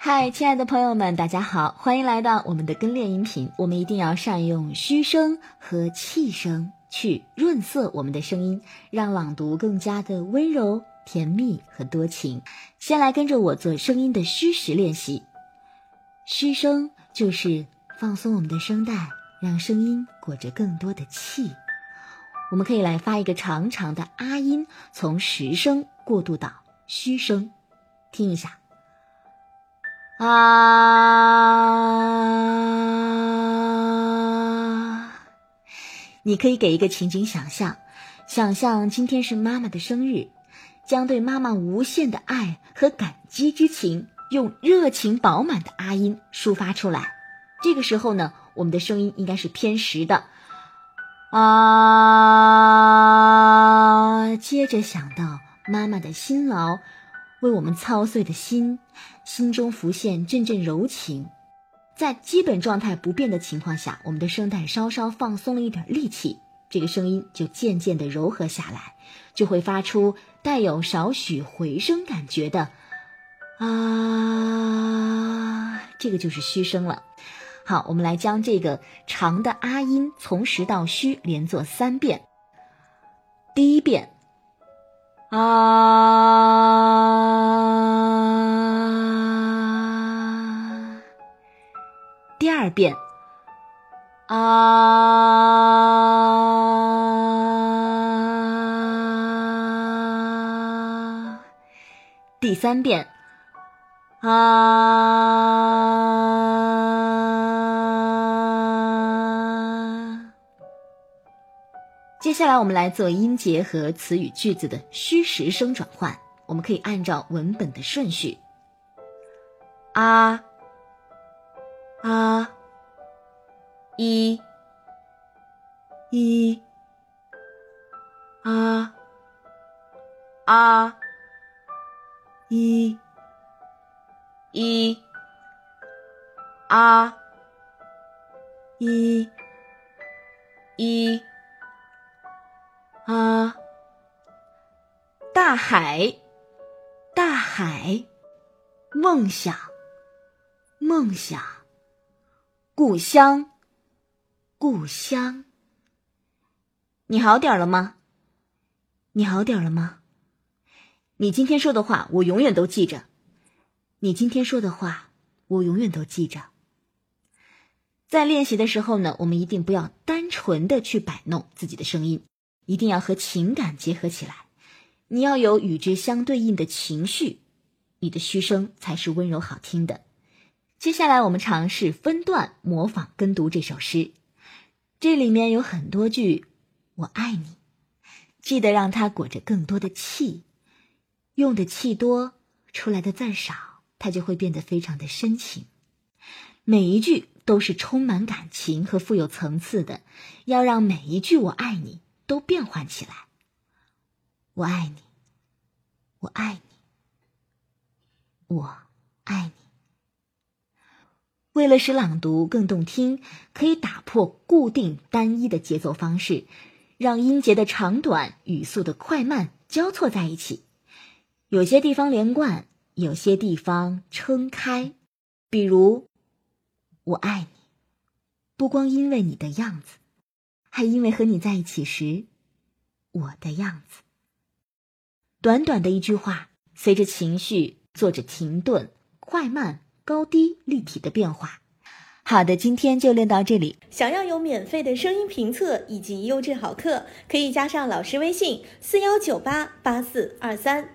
嗨，亲爱的朋友们，大家好，欢迎来到我们的跟练音频。我们一定要善用虚声和气声去润色我们的声音，让朗读更加的温柔、甜蜜和多情。先来跟着我做声音的虚实练习。虚声就是放松我们的声带，让声音裹着更多的气。我们可以来发一个长长的啊音，从实声过渡到虚声，听一下。啊！你可以给一个情景想象，想象今天是妈妈的生日，将对妈妈无限的爱和感激之情，用热情饱满的啊音抒发出来。这个时候呢，我们的声音应该是偏实的。啊！接着想到妈妈的辛劳。为我们操碎的心，心中浮现阵阵柔情。在基本状态不变的情况下，我们的声带稍稍放松了一点力气，这个声音就渐渐的柔和下来，就会发出带有少许回声感觉的啊，这个就是虚声了。好，我们来将这个长的啊音从实到虚连做三遍。第一遍。啊，二遍，啊，第三遍，啊。接下来，我们来做音节和词语句子的虚实声转换。我们可以按照文本的顺序：啊。啊，一。一。啊。啊，一。一。啊。一。一。啊，大海，大海，梦想，梦想，故乡，故乡。你好点了吗？你好点了吗？你今天说的话，我永远都记着。你今天说的话，我永远都记着。在练习的时候呢，我们一定不要单纯的去摆弄自己的声音。一定要和情感结合起来，你要有与之相对应的情绪，你的嘘声才是温柔好听的。接下来，我们尝试分段模仿跟读这首诗，这里面有很多句“我爱你”，记得让它裹着更多的气，用的气多，出来的字少，它就会变得非常的深情。每一句都是充满感情和富有层次的，要让每一句“我爱你”。都变换起来。我爱你，我爱你，我爱你。为了使朗读更动听，可以打破固定单一的节奏方式，让音节的长短、语速的快慢交错在一起。有些地方连贯，有些地方撑开。比如，我爱你，不光因为你的样子。还因为和你在一起时，我的样子。短短的一句话，随着情绪做着停顿、快慢、高低、立体的变化。好的，今天就练到这里。想要有免费的声音评测以及优质好课，可以加上老师微信：四幺九八八四二三。